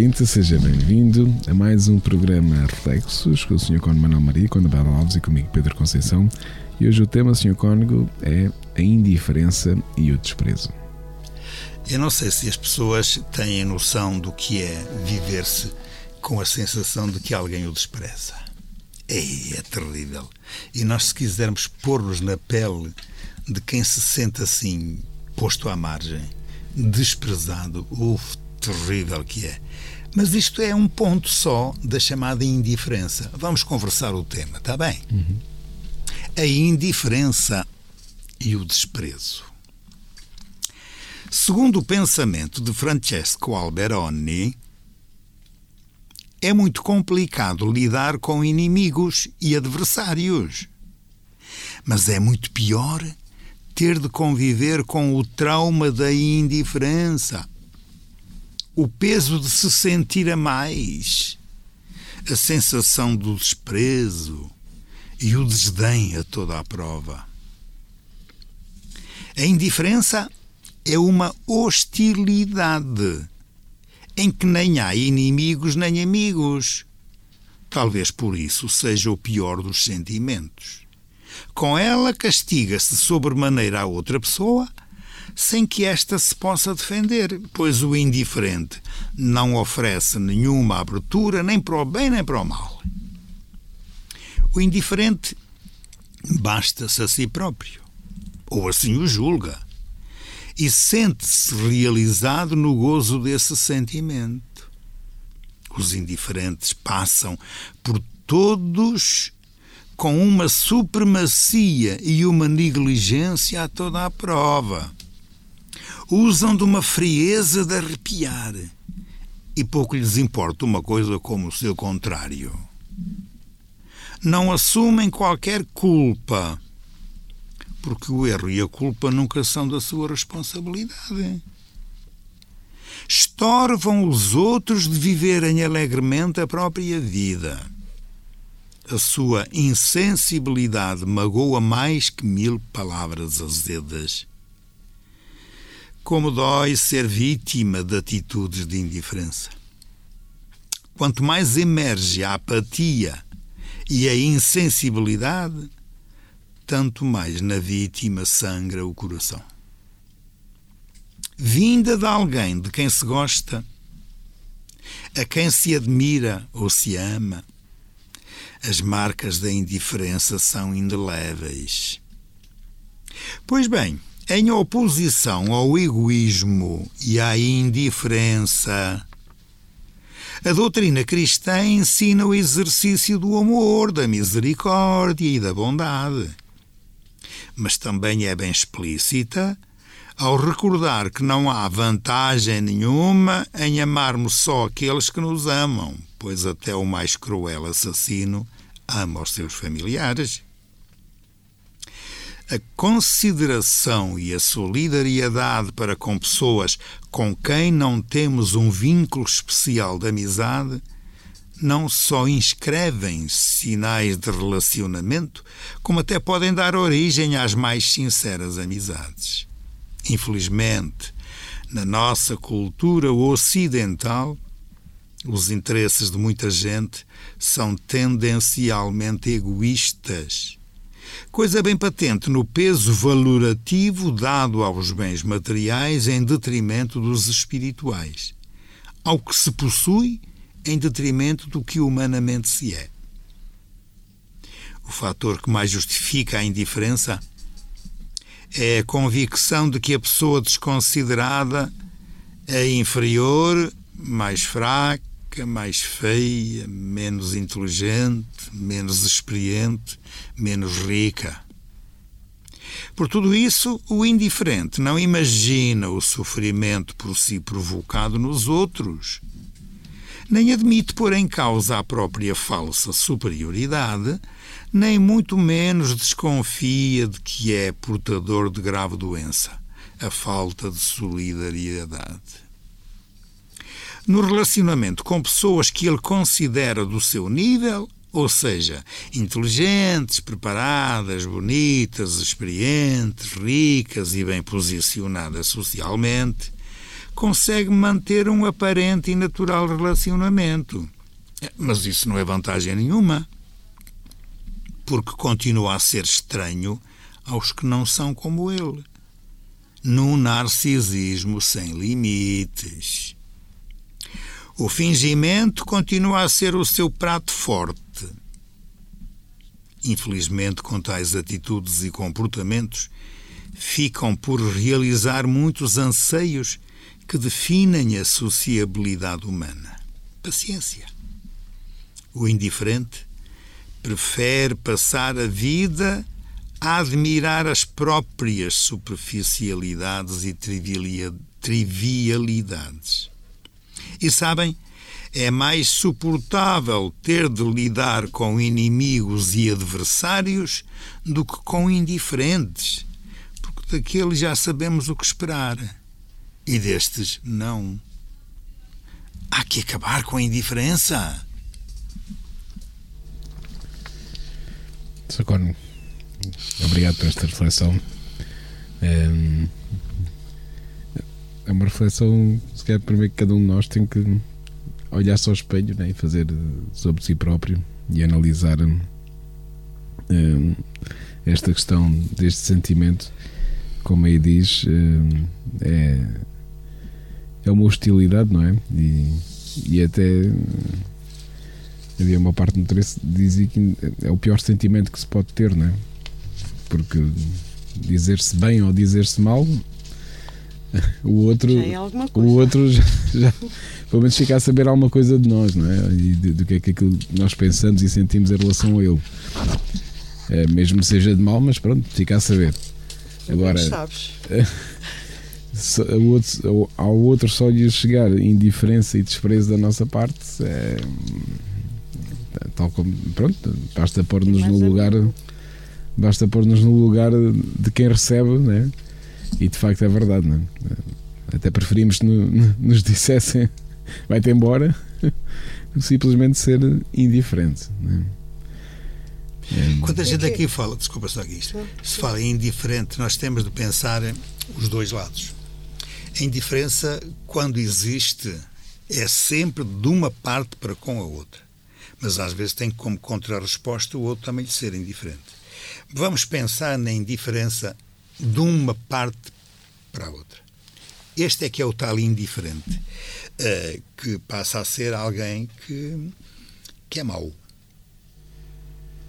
Ouvinte, seja bem-vindo a mais um programa Reflexos com o Sr. Cónigo Manuel Maria, com a Bela Alves e comigo Pedro Conceição. E hoje o tema, Sr. Cónigo, é a indiferença e o desprezo. Eu não sei se as pessoas têm noção do que é viver-se com a sensação de que alguém o despreza. Ei, é terrível. E nós, se quisermos pôr-nos na pele de quem se sente assim, posto à margem, desprezado, uff, terrível que é. Mas isto é um ponto só da chamada indiferença. Vamos conversar o tema, está bem? Uhum. A indiferença e o desprezo. Segundo o pensamento de Francesco Alberoni, é muito complicado lidar com inimigos e adversários. Mas é muito pior ter de conviver com o trauma da indiferença o peso de se sentir a mais, a sensação do desprezo e o desdém a toda a prova. A indiferença é uma hostilidade em que nem há inimigos nem amigos. Talvez por isso seja o pior dos sentimentos. Com ela castiga-se sobremaneira a outra pessoa sem que esta se possa defender, pois o indiferente não oferece nenhuma abertura nem para o bem nem para o mal. O indiferente basta-se a si próprio, ou assim o julga, e sente-se realizado no gozo desse sentimento. Os indiferentes passam por todos com uma supremacia e uma negligência a toda a prova usam de uma frieza de arrepiar e pouco lhes importa uma coisa como o seu contrário. Não assumem qualquer culpa, porque o erro e a culpa nunca são da sua responsabilidade. Estorvam os outros de viverem alegremente a própria vida. A sua insensibilidade magoa mais que mil palavras azedas como dói ser vítima de atitudes de indiferença. Quanto mais emerge a apatia e a insensibilidade, tanto mais na vítima sangra o coração. Vinda de alguém de quem se gosta, a quem se admira ou se ama, as marcas da indiferença são indeléveis. Pois bem, em oposição ao egoísmo e à indiferença, a doutrina cristã ensina o exercício do amor, da misericórdia e da bondade. Mas também é bem explícita ao recordar que não há vantagem nenhuma em amarmos só aqueles que nos amam, pois até o mais cruel assassino ama os seus familiares a consideração e a solidariedade para com pessoas com quem não temos um vínculo especial de amizade não só inscrevem sinais de relacionamento, como até podem dar origem às mais sinceras amizades. Infelizmente, na nossa cultura ocidental, os interesses de muita gente são tendencialmente egoístas coisa bem patente no peso valorativo dado aos bens materiais em detrimento dos espirituais, ao que se possui em detrimento do que humanamente se é. O fator que mais justifica a indiferença é a convicção de que a pessoa desconsiderada é inferior, mais fraca, mais feia, menos inteligente, menos experiente, menos rica. Por tudo isso, o indiferente não imagina o sofrimento por si provocado nos outros, nem admite pôr em causa a própria falsa superioridade, nem muito menos desconfia de que é portador de grave doença, a falta de solidariedade. No relacionamento com pessoas que ele considera do seu nível, ou seja, inteligentes, preparadas, bonitas, experientes, ricas e bem posicionadas socialmente, consegue manter um aparente e natural relacionamento. Mas isso não é vantagem nenhuma, porque continua a ser estranho aos que não são como ele, num narcisismo sem limites. O fingimento continua a ser o seu prato forte. Infelizmente, com tais atitudes e comportamentos, ficam por realizar muitos anseios que definem a sociabilidade humana. Paciência. O indiferente prefere passar a vida a admirar as próprias superficialidades e trivialidades. E sabem, é mais suportável ter de lidar com inimigos e adversários do que com indiferentes, porque daqueles já sabemos o que esperar e destes não. Há que acabar com a indiferença. Socorro, obrigado por esta reflexão. É, é uma reflexão, calhar, primeiro que cada um de nós tem que olhar-se ao espelho né, e fazer sobre si próprio e analisar esta questão deste sentimento, como aí diz, é é uma hostilidade, não é? E, e até havia uma parte do interesse que dizia que é o pior sentimento que se pode ter, não é? Porque dizer-se bem ou dizer-se mal, o outro, é o outro já, já, pelo menos fica a saber alguma coisa de nós, não é? E do que é que aquilo nós pensamos e sentimos em relação a ele. É, mesmo seja de mal, mas pronto, fica a saber. Agora, sabes. ao outro, ao outro só lhe chegar indiferença e desprezo da nossa parte, é, tal como, pronto, basta pôr-nos no lugar, basta pôr-nos no lugar de quem recebe, né? E de facto é verdade, né? Até preferimos que nos dissessem vai-te embora do que simplesmente ser indiferente. Né? É. Quando a gente aqui fala, desculpa só aqui isto, se fala em indiferente, nós temos de pensar os dois lados. A indiferença, quando existe, é sempre de uma parte para com a outra. Mas às vezes tem como contrarresposta o outro também lhe ser indiferente. Vamos pensar na indiferença de uma parte para a outra. Este é que é o tal indiferente, uh, que passa a ser alguém que, que é mau.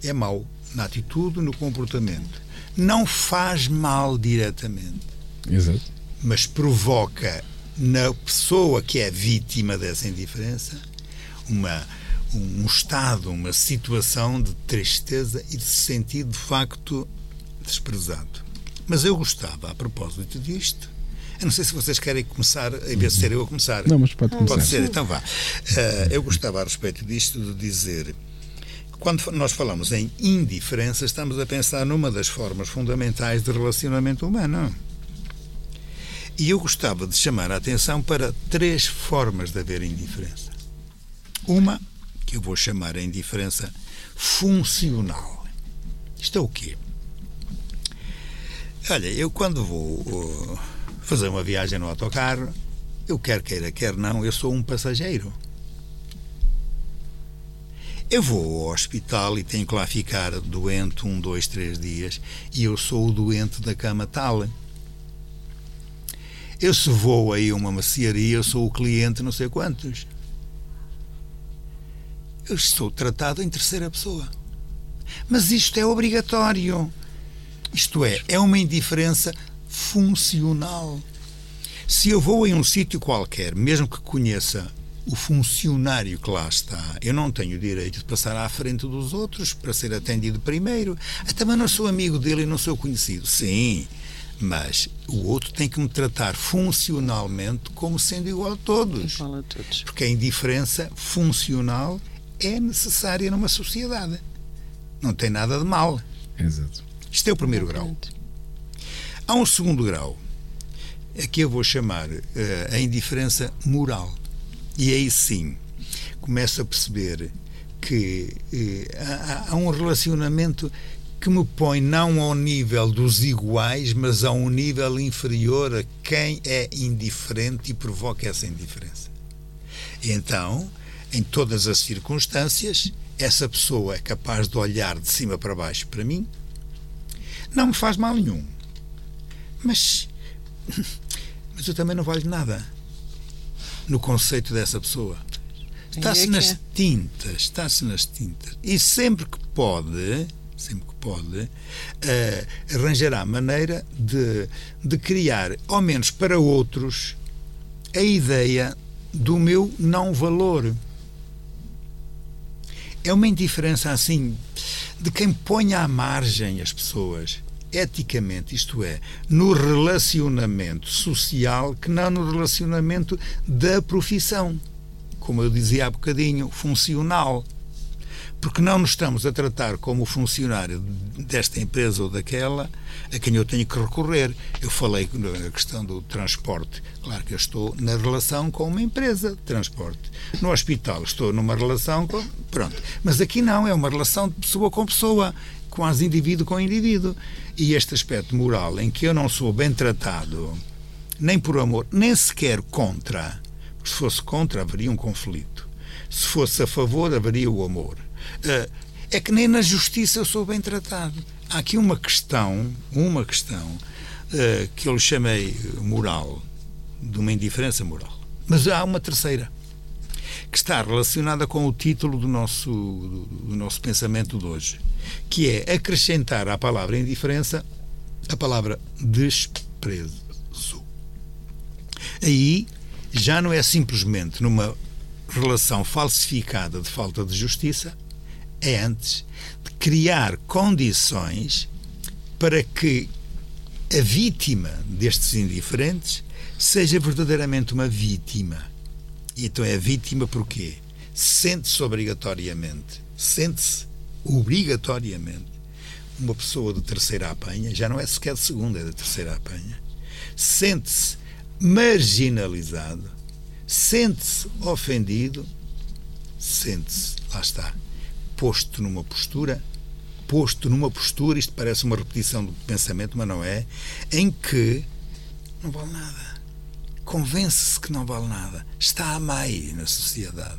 É mau na atitude, no comportamento. Não faz mal diretamente. Exato mas provoca na pessoa que é vítima dessa indiferença uma, um estado, uma situação de tristeza e de se sentir de facto desprezado. Mas eu gostava, a propósito disto, eu não sei se vocês querem começar, em vez de ser eu a começar. Não, mas pode começar. Pode ser, então vá. Uh, eu gostava a respeito disto de dizer quando nós falamos em indiferença, estamos a pensar numa das formas fundamentais de relacionamento humano. E eu gostava de chamar a atenção para três formas de haver indiferença. Uma, que eu vou chamar a indiferença funcional. Isto é o quê? Olha, eu quando vou uh, fazer uma viagem no autocarro, eu quer queira, quer não, eu sou um passageiro. Eu vou ao hospital e tenho que lá ficar doente um, dois, três dias e eu sou o doente da cama tal. Eu se vou aí a uma maciaria, eu sou o cliente não sei quantos. Eu estou tratado em terceira pessoa. Mas isto é obrigatório. Isto é, é uma indiferença funcional. Se eu vou em um sítio qualquer, mesmo que conheça o funcionário que lá está, eu não tenho o direito de passar à frente dos outros para ser atendido primeiro. Até mas não sou amigo dele e não sou conhecido. Sim, Mas o outro tem que me tratar funcionalmente como sendo igual a todos. Igual a todos. Porque a indiferença funcional é necessária numa sociedade. Não tem nada de mal. Exato. Isto é o primeiro grau. Há um segundo grau, é que eu vou chamar uh, a indiferença moral. E aí sim, começo a perceber que uh, há, há um relacionamento que me põe não ao nível dos iguais, mas a um nível inferior a quem é indiferente e provoca essa indiferença. Então, em todas as circunstâncias, essa pessoa é capaz de olhar de cima para baixo para mim, não me faz mal nenhum, mas, mas eu também não valho nada no conceito dessa pessoa. Está-se é nas é. tintas, está-se nas tintas. E sempre que pode, sempre que pode, uh, arranjará maneira de, de criar, ao menos para outros, a ideia do meu não valor. É uma indiferença assim de quem põe à margem as pessoas eticamente, isto é, no relacionamento social, que não no relacionamento da profissão. Como eu dizia há bocadinho, funcional porque não nos estamos a tratar como funcionário desta empresa ou daquela a quem eu tenho que recorrer. Eu falei na questão do transporte. Claro que eu estou na relação com uma empresa de transporte. No hospital estou numa relação com. Pronto. Mas aqui não, é uma relação de pessoa com pessoa, quase indivíduo com indivíduo. E este aspecto moral em que eu não sou bem tratado, nem por amor, nem sequer contra. Se fosse contra, haveria um conflito. Se fosse a favor, haveria o amor é que nem na justiça eu sou bem tratado. Há aqui uma questão, uma questão eh, que eu lhe chamei moral, de uma indiferença moral. Mas há uma terceira, que está relacionada com o título do nosso, do nosso pensamento de hoje, que é acrescentar à palavra indiferença a palavra desprezo. Aí já não é simplesmente numa relação falsificada de falta de justiça, é antes de criar condições para que a vítima destes indiferentes seja verdadeiramente uma vítima. E então é vítima porquê? Sente-se obrigatoriamente, sente-se obrigatoriamente uma pessoa de terceira apanha, já não é sequer de segunda, é de terceira apanha, sente-se marginalizado, sente-se ofendido, sente-se, lá está, posto numa postura, posto numa postura, isto parece uma repetição do pensamento, mas não é, em que não vale nada. Convence-se que não vale nada. Está a meio na sociedade.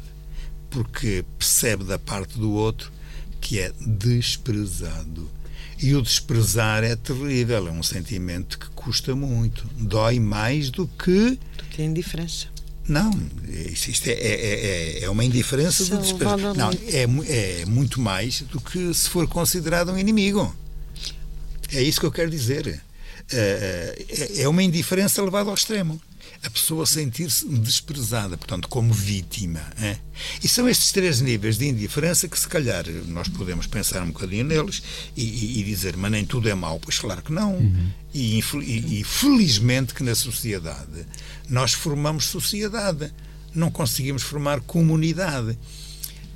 Porque percebe da parte do outro que é desprezado. E o desprezar é terrível, é um sentimento que custa muito, dói mais do que. Do que a indiferença. Não, isto é, é, é, é uma indiferença do desprezo. Não, é, é muito mais do que se for considerado um inimigo. É isso que eu quero dizer. É, é, é uma indiferença levada ao extremo. A pessoa sentir-se desprezada, portanto, como vítima. É? E são estes três níveis de indiferença que, se calhar, nós podemos pensar um bocadinho neles e, e, e dizer, mas nem tudo é mau. Pois, claro que não. Uhum. E, e felizmente que na sociedade nós formamos sociedade, não conseguimos formar comunidade.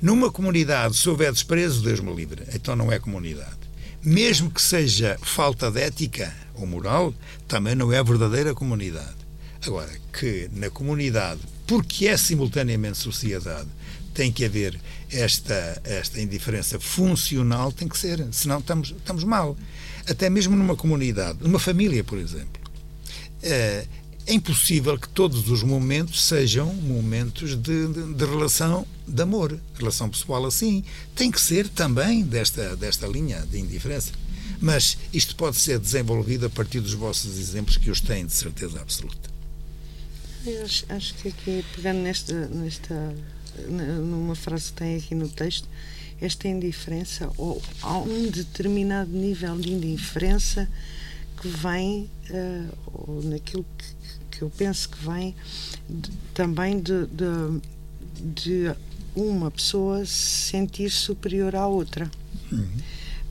Numa comunidade, se houver desprezo, Deus me livre, então não é comunidade. Mesmo que seja falta de ética ou moral, também não é verdadeira comunidade. Agora, que na comunidade, porque é simultaneamente sociedade, tem que haver esta, esta indiferença funcional, tem que ser, senão estamos, estamos mal. Até mesmo numa comunidade, numa família, por exemplo. Eh, é impossível que todos os momentos sejam momentos de, de, de, relação de amor, relação pessoal assim. Tem que ser também desta, desta linha de indiferença. Mas isto pode ser desenvolvido a partir dos vossos exemplos que os têm de certeza absoluta. Eu acho, acho que aqui, pegando nesta, nesta, numa frase que tem aqui no texto, esta indiferença, ou há um determinado nível de indiferença que vem, uh, ou naquilo que que eu penso que vem de, também de, de, de, uma pessoa se sentir superior à outra. Uhum.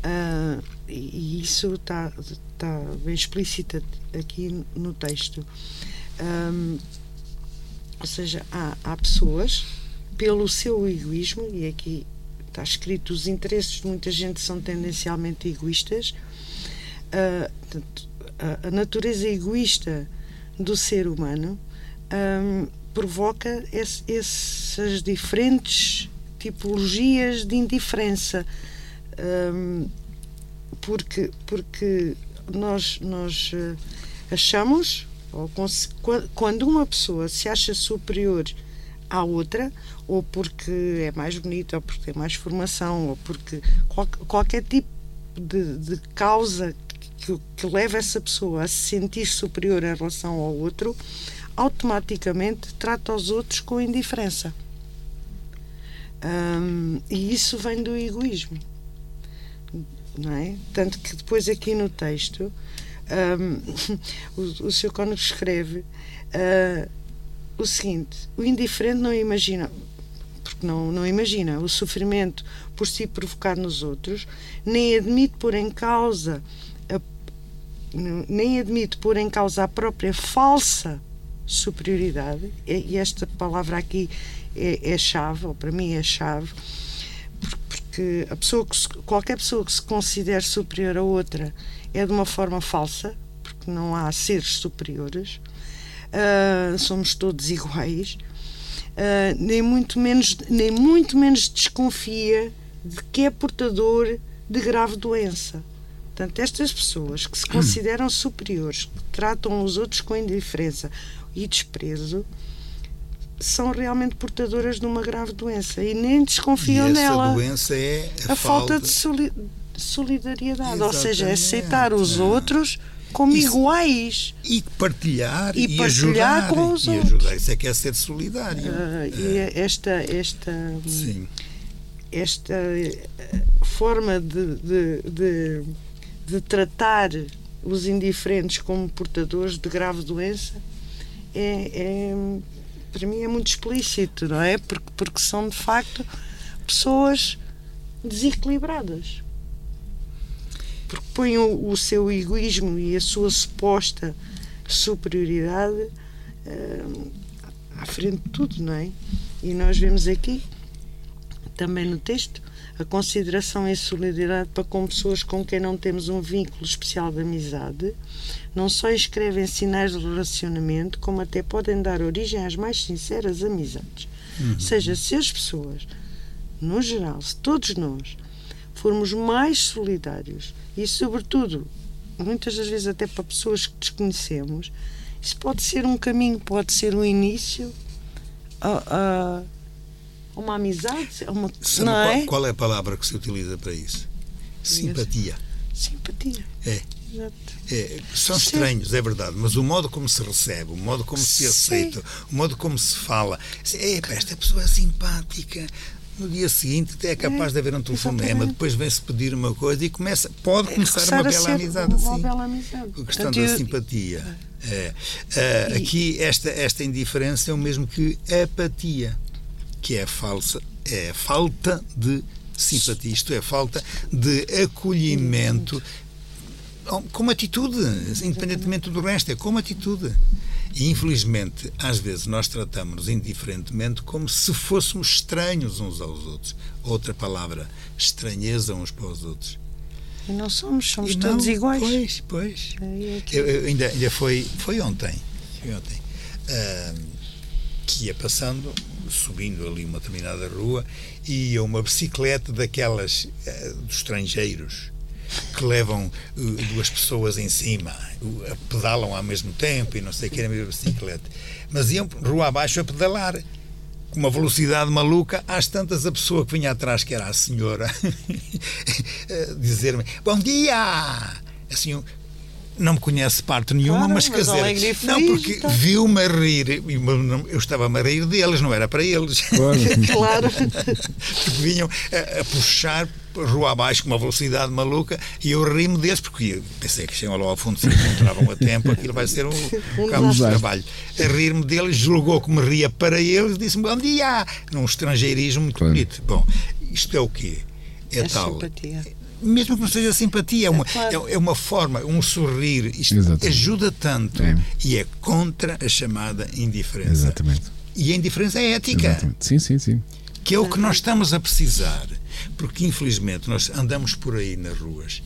Uh, e isso está está bem explícita aqui no texto. Um, ou seja, há, há pessoas, pelo seu egoísmo, e aqui está escrito: os interesses de muita gente são tendencialmente egoístas. Uh, a, a, natureza egoísta do ser humano um, provoca esse, essas diferentes tipologias de indiferença. Um, porque, porque nós, nós uh, achamos, ou quando uma pessoa se acha superior à outra, ou porque é mais bonita, ou porque tem mais formação, ou porque qual, qualquer tipo de, de causa que, que leva essa pessoa a se sentir superior em relação ao outro, automaticamente trata os outros com indiferença. Um, e isso vem do egoísmo. Não é? Tanto que depois aqui no texto um, o, o Sr. Cônego escreve uh, o seguinte: o indiferente não imagina, porque não, não imagina o sofrimento por si provocado nos outros, nem admite pôr em causa a, nem admite pôr em causa a própria falsa superioridade, e esta palavra aqui é, é chave, ou para mim é chave, porque a pessoa que se, qualquer pessoa que se considere superior a outra é de uma forma falsa, porque não há seres superiores, uh, somos todos iguais, uh, nem, muito menos, nem muito menos desconfia de que é portador de grave doença. Portanto, estas pessoas que se consideram superiores, que tratam os outros com indiferença e desprezo, são realmente portadoras de uma grave doença e nem desconfiam e essa dela. doença é a, a falta, falta de soli solidariedade, Exatamente. ou seja, é aceitar os outros como Isso. iguais e partilhar e, e partilhar ajudar, com os e outros. Ajudar. Isso é que é ser solidário. Uh, e é esta esta Sim. esta eh, forma de, de, de, de tratar os indiferentes como portadores de grave doença é, é para mim é muito explícito, não é? Porque, porque são de facto pessoas desequilibradas. Porque põem o, o seu egoísmo e a sua suposta superioridade uh, à frente de tudo, não é? E nós vemos aqui, também no texto, a consideração e solidariedade para com pessoas com quem não temos um vínculo especial de amizade, não só escrevem sinais de relacionamento, como até podem dar origem às mais sinceras amizades. Uhum. Ou seja, se as pessoas, no geral, se todos nós formos mais solidários e, sobretudo, muitas das vezes até para pessoas que desconhecemos, isso pode ser um caminho, pode ser um início a, a uma amizade. Uma, Sabe não é? qual é a palavra que se utiliza para isso? Simpatia. Simpatia. É. É, são estranhos, é verdade, mas o modo como se recebe, o modo como se aceita, o modo como se fala, é, esta pessoa é simpática. No dia seguinte até é capaz é, de haver um telefonema, depois vem-se pedir uma coisa e começa, pode começar, começar uma, bela amizade, uma assim. bela amizade. A questão Portanto, da eu... simpatia. É. Uh, aqui esta, esta indiferença é o mesmo que apatia, que é falsa, é falta de simpatia, isto é, falta de acolhimento como atitude, independentemente do resto, é como atitude. E infelizmente, às vezes, nós tratamos indiferentemente como se fôssemos estranhos uns aos outros. Outra palavra, estranheza uns para os outros. E não somos, somos não, todos iguais. Pois, pois. É eu, eu, ainda, ainda foi, foi ontem, foi ontem uh, que ia passando, subindo ali uma determinada rua, e ia uma bicicleta daquelas uh, dos estrangeiros que levam uh, duas pessoas em cima, pedalam ao mesmo tempo e não sei o que, era mesma bicicleta. Mas iam rua abaixo a pedalar com uma velocidade maluca, às tantas a pessoa que vinha atrás, que era a senhora, dizer-me: Bom dia! Assim, não me conhece parte nenhuma, claro, mas, mas quer dizer, não, porque então. viu-me a rir, eu estava-me a rir deles, não era para eles. Claro. porque vinham a, a puxar rua abaixo com uma velocidade maluca e eu ri-me deles porque pensei que chegam lá ao fundo se encontravam a tempo, aquilo vai ser um, um campo de trabalho. A rir-me deles, julgou que me ria para eles e disse-me bom dia, num estrangeirismo muito claro. bonito. Bom, isto é o quê? É, é tal. Simpatia. Mesmo que não seja simpatia, é uma, é, é uma forma, um sorrir. Isto Exatamente. ajuda tanto É. e é contra a chamada indiferença. Exatamente. E a indiferença é ética, Exatamente. Sim, sim, sim. que é o que nós estamos a precisar. Porque, infelizmente, nós andamos por aí nas ruas.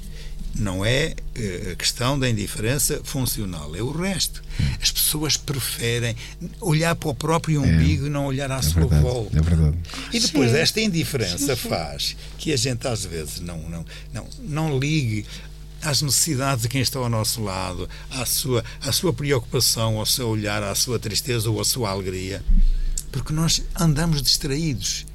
Não é eh, a questão da indiferença funcional, é o resto. As pessoas preferem olhar para o próprio umbigo e não olhar à É sua verdade. volta. É verdade. E depois Sim. esta indiferença faz que a gente às vezes não, não, não, não ligue às necessidades de quem está ao nosso lado, à sua, à sua preocupação, ao seu olhar, à sua tristeza ou à sua alegria, porque nós andamos distraídos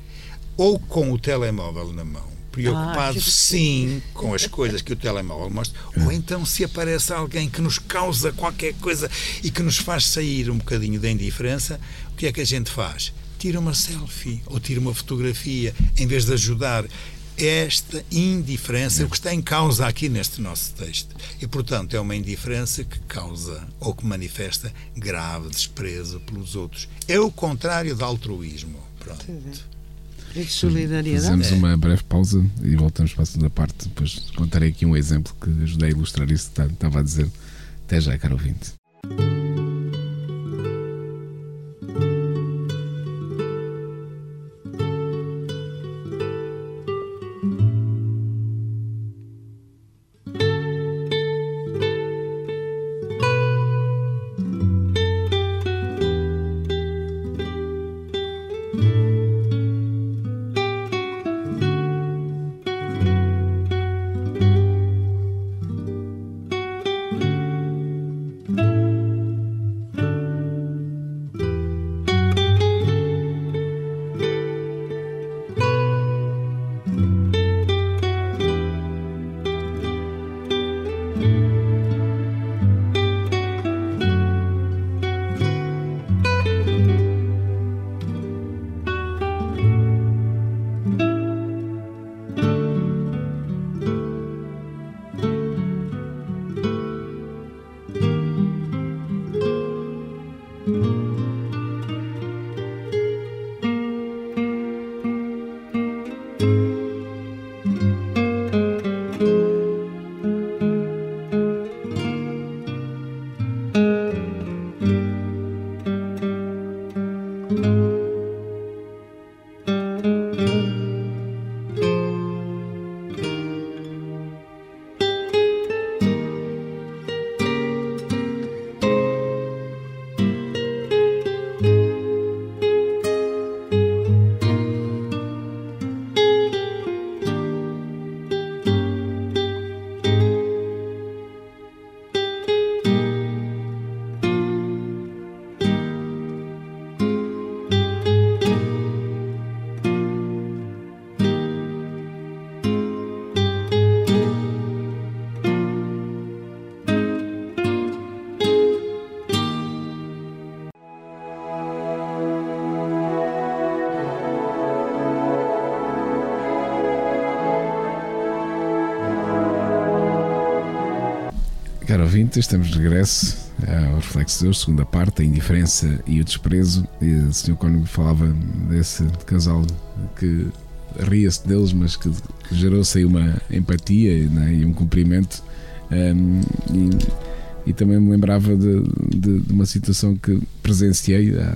ou com o telemóvel na mão, preocupados que- sim com as coisas que o telemóvel mostra, ou então se aparece alguém que nos causa qualquer coisa e que nos faz sair um bocadinho da indiferença, o que é que a gente faz? Tira uma selfie ou tira uma fotografia em vez de ajudar. Esta indiferença o que está em causa aqui neste nosso texto. E, portanto, é uma indiferença que causa ou que manifesta grave desprezo pelos outros. É o contrário do altruísmo. Pronto. E de solidariedade. Fazemos uma breve pausa e voltamos para a segunda parte. Depois contarei aqui um exemplo que ajudei a ilustrar isso que estava a dizer. Até já, caro ouvinte. Caro ouvinte, estamos de regresso ao Reflexo de segunda parte, a indiferença e o desprezo. E o Sr. Cónigo falava desse casal que ria-se deles, mas que gerou-se aí uma empatia né, e um cumprimento. Um, e, e também me lembrava de, de- de uma situação que presenciei há,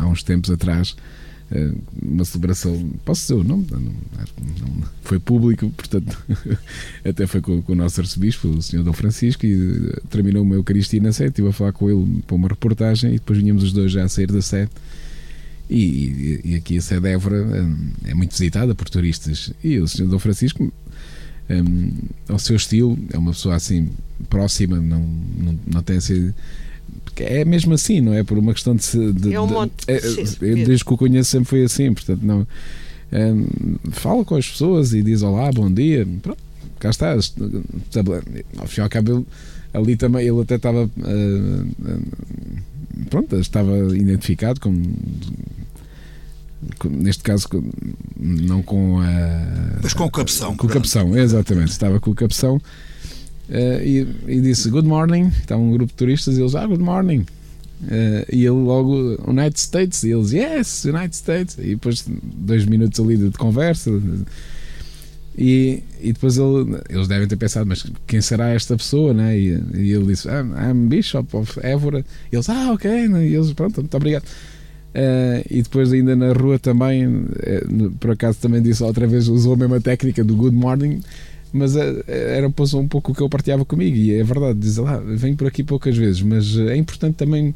há uns tempos atrás. eh, Uma celebração, posso dizer o nome? Foi público, portanto, até foi com, com o nosso arcebispo, o Sr. Dom Francisco, e eh, terminou uma Eucaristia na sede. Estive a falar com ele para uma reportagem e depois vinhamos os dois já a sair da sede. E, e- aqui a sede de Évora hum, é muito visitada por turistas. E o Sr. Dom Francisco, hum, ao seu estilo, é uma pessoa assim próxima, não, não, não tem assim. É mesmo assim, não é? Por uma questão de. de- É um de- modo de é- desde que o conheço sempre foi assim, portanto, não. Hum, fala com as pessoas e diz olá, bom dia. Pronto, cá está. Sabe, Ao fim e ao cabo, ele, ali também, ele até estava. ah, ah, pronto, estava identificado como. com- Neste caso, não com a. Mas com o cabeção. Com o cabeção, exatamente. Estava com o cabeção eh, e, e disse good morning. Estava um grupo de turistas e eles, ah, good morning. Eh, e ele logo, United States. E eles, yes, United States. E depois, dois minutos ali de, conversa. E, e depois ele, eles devem ter pensado, mas quem será esta pessoa, né? E, e ele disse, I'm, I'm Bishop of Évora. E eles, ah, ok. E eles, pronto, muito obrigado. Uh, e depois ainda na rua também, uh, por acaso também disse outra vez, usou a mesma técnica do good morning, mas uh, era um pouco o que eu partilhava comigo, e é verdade, diz lá, venho por aqui poucas vezes, mas é importante também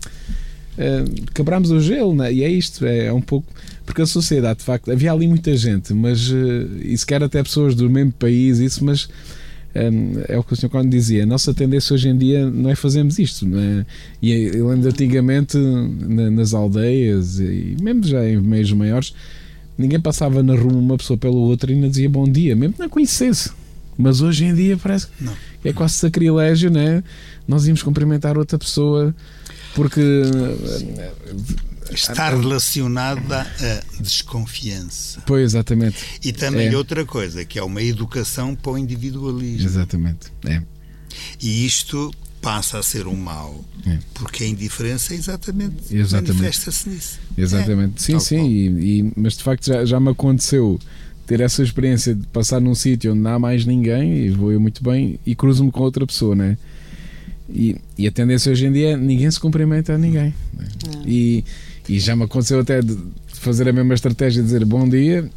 quebrarmos o gelo, né? e é isto, é, é, um pouco, porque a sociedade, de facto, havia ali muita gente, mas, e sequer até pessoas do mesmo país, isso, mas é o que o Sr. Conde dizia, a nossa tendência hoje em dia não é fazermos isto. Não é? E eu lembro antigamente nas aldeias e mesmo já em meios maiores, ninguém passava na rua uma pessoa pela outra e ainda dizia bom dia, mesmo que não conhecesse. Mas hoje em dia parece não. que é quase sacrilégio, né? Nós íamos cumprimentar outra pessoa porque está relacionada à desconfiança. Pois, exatamente. E também é. outra coisa, que é uma educação para o individualismo. Exatamente. É. E isto passa a ser um mal, é. porque a indiferença é exatamente, exatamente. manifesta-se nisso. Exatamente. É. Sim, sim. E, e, mas de facto já, já me aconteceu ter essa experiência de passar num sítio onde não há mais ninguém e vou eu muito bem e cruzo-me com outra pessoa, né? E, e a tendência hoje em dia é ninguém se cumprimenta a ninguém. Né? E, e já me aconteceu até de fazer a mesma estratégia de dizer bom dia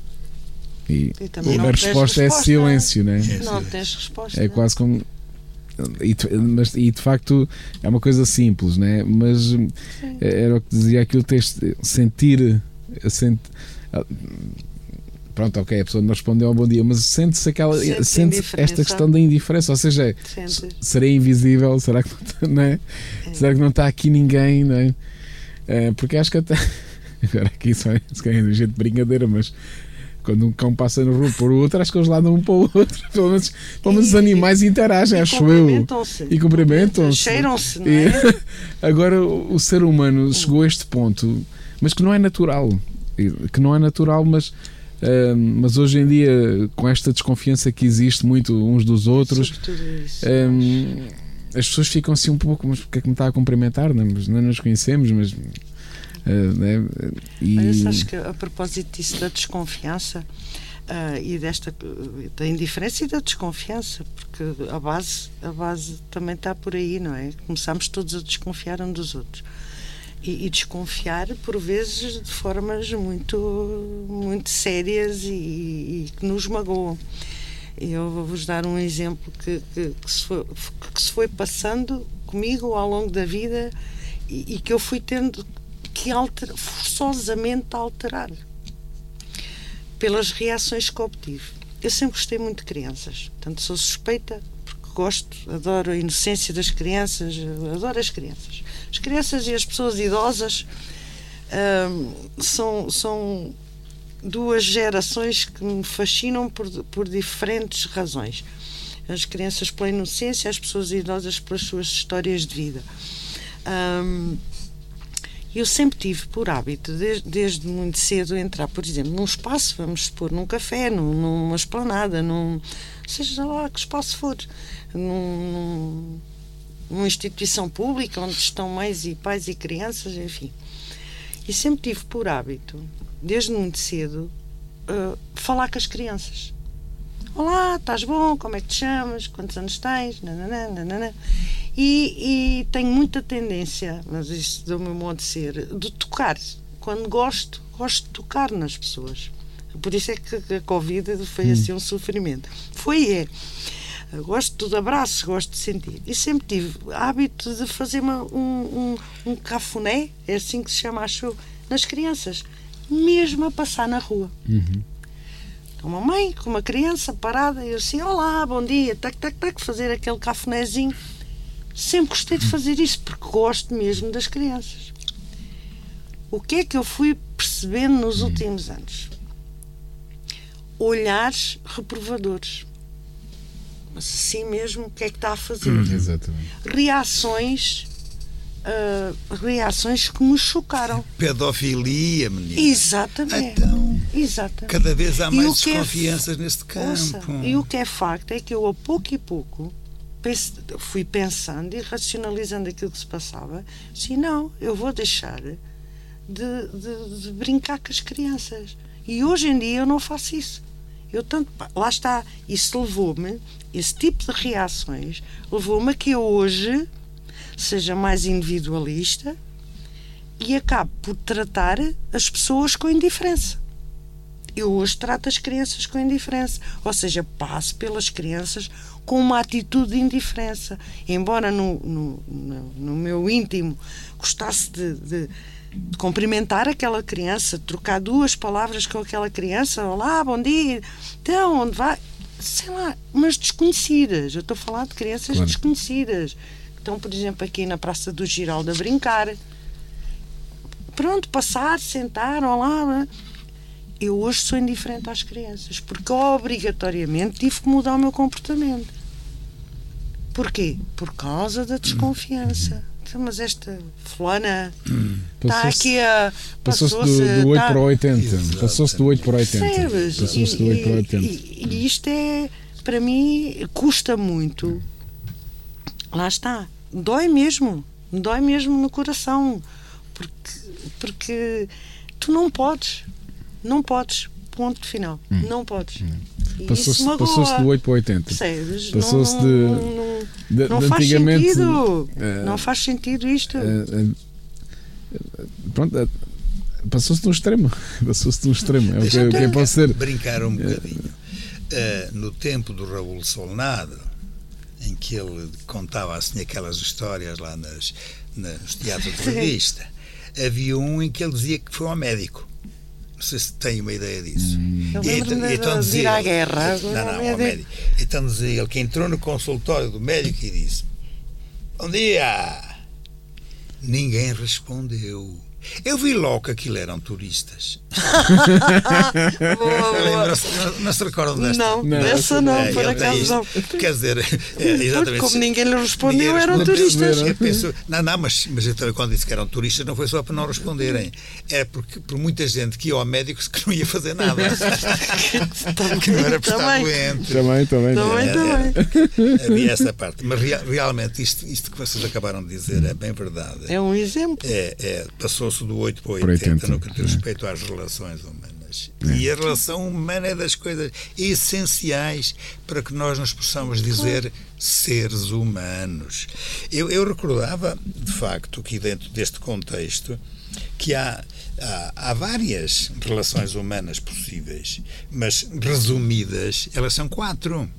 e, e a resposta, é silêncio, né? Não tens resposta. É quase como. E, mas, e de facto é uma coisa simples, né? mas Sim. era o que dizia aquilo: sentir, sentir pronto, ok, a pessoa não respondeu ao bom dia, mas sente-se aquela sente, sente esta questão da indiferença, ou seja, serei invisível, será que não, é? é. será que não está aqui ninguém, não é? é porque acho que até agora aqui só é um jeito de brincadeira, mas quando um cão passa no rua por outro, acho que eles ladam um para o outro. Pelo menos, pelo menos os animais interagem, acho eu. E cumprimentam-se. Cheiram-se, é? Agora, o ser humano chegou a este ponto, mas que não é natural. Que não é natural, mas Uh, mas hoje em dia, com esta desconfiança que existe muito uns dos outros, uh, as pessoas ficam assim um pouco, mas porque é que me está a cumprimentar? Não, mas não nos conhecemos, mas. Uh, né? e... acho que a propósito disso da desconfiança e desta da indiferença e da desconfiança, porque a base, a base também está por aí, não é? Começamos todos a desconfiar um dos outros e, e, desconfiar por vezes de formas muito muito sérias e, e que nos magoam eu vou-vos dar um exemplo que, que, que, se foi, que se foi passando comigo ao longo da vida e, e que eu fui tendo que alter, forçosamente alterar pelas reações que obtive. Eu sempre gostei muito de crianças, portanto sou suspeita porque gosto, adoro a inocência das crianças, adoro as crianças. As crianças e as pessoas idosas são, são duas gerações que me fascinam por, por diferentes razões. As crianças pela inocência, as pessoas idosas pelas suas histórias de vida. eu sempre tive por hábito, desde, desde, muito cedo, entrar, por exemplo, num espaço, vamos supor, num café, num, numa esplanada, num, seja lá que espaço for, num, numa instituição pública onde estão mães e pais e crianças, enfim. E sempre tive por hábito, desde muito cedo, uh, falar com as crianças. Olá, estás bom? Como é que te chamas? Quantos anos tens? Nananã, nananã. E, e tenho muita tendência, mas isso do meu modo de ser, de tocar. Quando gosto, gosto de tocar nas pessoas. Por isso é que a Covid foi hum. assim um sofrimento. Foi é gosto de abraços, gosto de sentir. E sempre tive hábito de fazer uma, um, um, um cafuné, é assim que se chama, acho nas crianças, mesmo a passar na rua. Uhum. Uma mãe com uma criança parada, e eu assim, olá, bom dia, tac, tac, tac, fazer aquele cafunézinho. Sempre gostei de fazer isso, porque gosto mesmo das crianças. O que é que eu fui percebendo nos últimos anos? Olhares reprovadores mas assim mesmo, o que é que está a fazer? Hum, exatamente. Reações. Uh, reações que me chocaram. Pedofilia, menina. Exatamente. Então, Exatamente. Cada vez há mais é desconfianças é, neste campo. Ouça, e o que é facto é que eu, a pouco e pouco, pense, fui pensando e racionalizando aquilo que se passava. Sim, não, eu vou deixar de, de, de brincar com as crianças. E hoje em dia eu não faço isso Eu tanto, lá está, isso levou-me, esse tipo de reações levou-me a que eu hoje seja mais individualista e acabe por tratar as pessoas com indiferença. Eu hoje trato as crianças com indiferença, ou seja, passo pelas crianças com uma atitude de indiferença. Embora no, no, no, no meu íntimo gostasse de, de cumprimentar aquela criança, trocar duas palavras com aquela criança, olá, bom dia, então, onde vai? Sei lá, umas desconhecidas. Eu estou a falar de crianças claro. desconhecidas. Estão, por exemplo, aqui na Praça do Giraldo a brincar. Pronto, passar, sentar, olá. Eu hoje sou indiferente às crianças, porque obrigatoriamente tive que mudar o meu comportamento. Porquê? Por causa da desconfiança. Então, mas esta fulana está aqui a. Passou-se do, do 8 tá... para 80. Passou-se do 8 para 80. Passou-se do 8 para 80. E, e isto é, para mim, custa muito. Lá está. Dói mesmo. Dói mesmo no coração. Porque, porque tu não podes. Não podes. Ponto final. Hum. Não podes. Hum. Passou-se passou do 8 para 80. Passou-se de, não, de, não de faz antigamente. Sentido. Uh, não faz sentido isto. Uh, uh, pronto, passou-se de um extremo. Passou-se de um extremo. É o que, que pode ser. Brincar um bocadinho. no tempo do Raul Solnado, em que ele contava assim aquelas histórias lá nas, nos teatros de revista, havia um em que ele dizia que foi ao médico não sei se tem uma ideia disso. Hum. Eu lembro então, então de ir à guerra. Não, não, ao médico. Então dizia ele que entrou no consultório do médico e disse: Bom dia! Ninguém respondeu. Eu vi logo que aquilo eram turistas. não, não se recordam desta? Não, não dessa não, é, por acaso não. Quer dizer, é, exatamente. Como ninguém lhe respondeu, ninguém eram turistas. Penso, não, não, mas, mas eu também quando disse que eram turistas não foi só para não responderem. É porque por muita gente que ia ao médico que não ia fazer nada. que não era para estar doente. Também, também. Também, também. Havia essa parte. Mas realmente isto, isto que vocês acabaram de dizer é bem verdade. É um exemplo. É, é passou-se do 8 para 80, 80 no que diz respeito às relações humanas. É. E a relação humana é das coisas essenciais para que nós nos possamos dizer seres humanos. Eu, eu recordava, de facto, que dentro deste contexto, que há, há, há, várias relações humanas possíveis, mas resumidas, elas são quatro.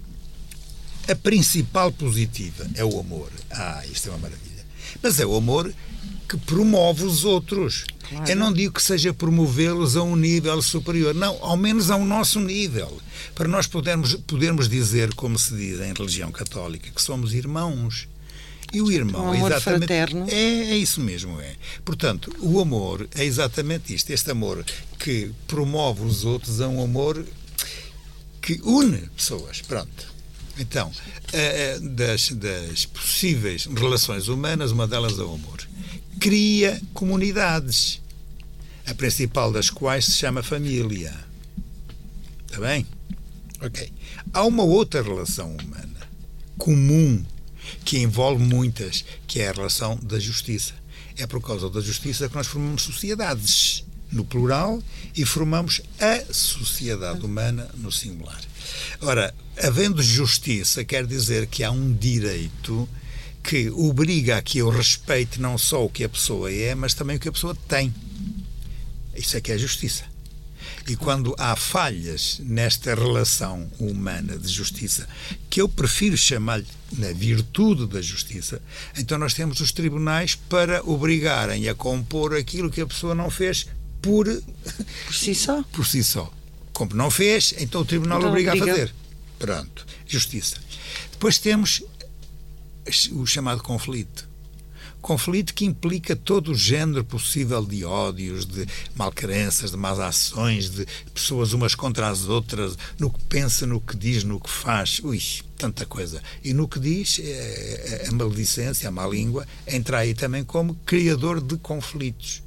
A principal positiva é o amor. Ah, isto é uma maravilha. Mas é o amor que promove os outros. Claro. Eu não digo que seja promovê-los a um nível superior, não, ao menos ao nosso nível, para nós podermos, podermos dizer, como se diz em religião católica, que somos irmãos. E o irmão um amor exatamente fraterno. É, é isso mesmo, é. Portanto, o amor é exatamente isto, este amor que promove os outros é um amor que une pessoas. Pronto. Então, eh, eh, das, das possíveis relações humanas, uma delas é o amor cria comunidades, a principal das quais se chama família. Está bem? Ok. Há uma outra relação humana comum que envolve muitas, que é a relação da justiça. É por causa da justiça que nós formamos sociedades no plural e formamos a sociedade humana no singular. Ora, havendo justiça, quer dizer que há um direito que obriga a que eu respeite não só o que a pessoa é, mas também o que a pessoa tem. Isso é que é justiça. E quando há falhas nesta relação humana de justiça, que eu prefiro chamar-lhe na virtude da justiça, então nós temos os tribunais para obrigarem a compor aquilo que a pessoa não fez por, por si só. Por si só. Como não fez, então o tribunal então, obriga, obriga a fazer. Pronto, justiça. Depois temos o chamado conflito. Conflito que implica todo o género possível de ódios, de malcrenças, de más ações, de pessoas umas contra as outras, no que pensa, no que diz, no que faz. Ui, tanta coisa. E no que diz, é, é, a maledicência, a má língua, entra aí também como criador de conflitos.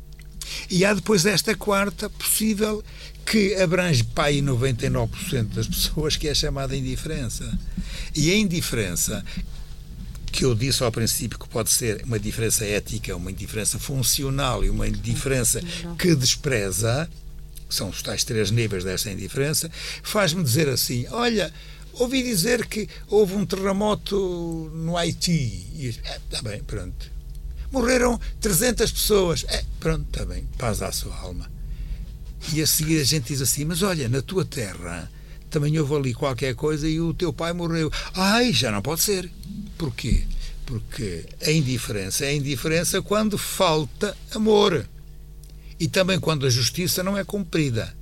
E há depois esta quarta possível que abrange pai 99% das pessoas, que é a chamada indiferença. E a indiferença que eu disse ao princípio que pode ser uma diferença ética, uma indiferença funcional e uma indiferença que despreza, são os tais três níveis desta indiferença, faz-me dizer assim: olha, ouvi dizer que houve um terremoto no Haiti. E está é, bem, pronto. Morreram 300 pessoas. É, pronto, está bem, paz à sua alma. E a seguir a gente diz assim: mas olha, na tua terra também houve ali qualquer coisa e o teu pai morreu. Ai, já não pode ser. Porquê? Porque a indiferença é a indiferença quando falta amor. E também quando a justiça não é cumprida.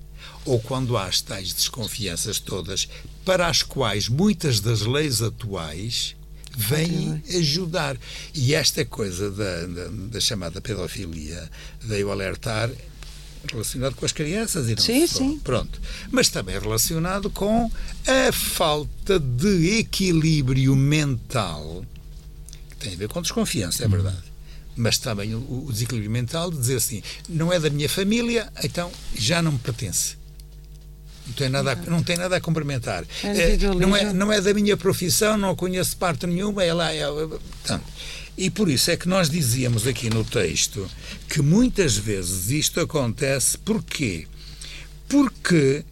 Ou quando há as tais desconfianças todas, para as quais muitas das leis atuais vêm ajudar. E esta coisa da, da, da chamada pedofilia veio alertar relacionado com as crianças e não sim, só. Sim. Pronto. Mas também relacionado com a falta de equilíbrio mental, que tem a ver com desconfiança, é uhum. verdade. Mas também o, o desequilíbrio mental de dizer assim, não é da minha família, então já não me pertence. Não tem nada a, não tem nada a cumprimentar. É, não, é, não é da minha profissão, não conheço parte nenhuma, é lá. É, portanto, e por isso é que nós dizíamos aqui no texto que muitas vezes isto acontece porquê? Porque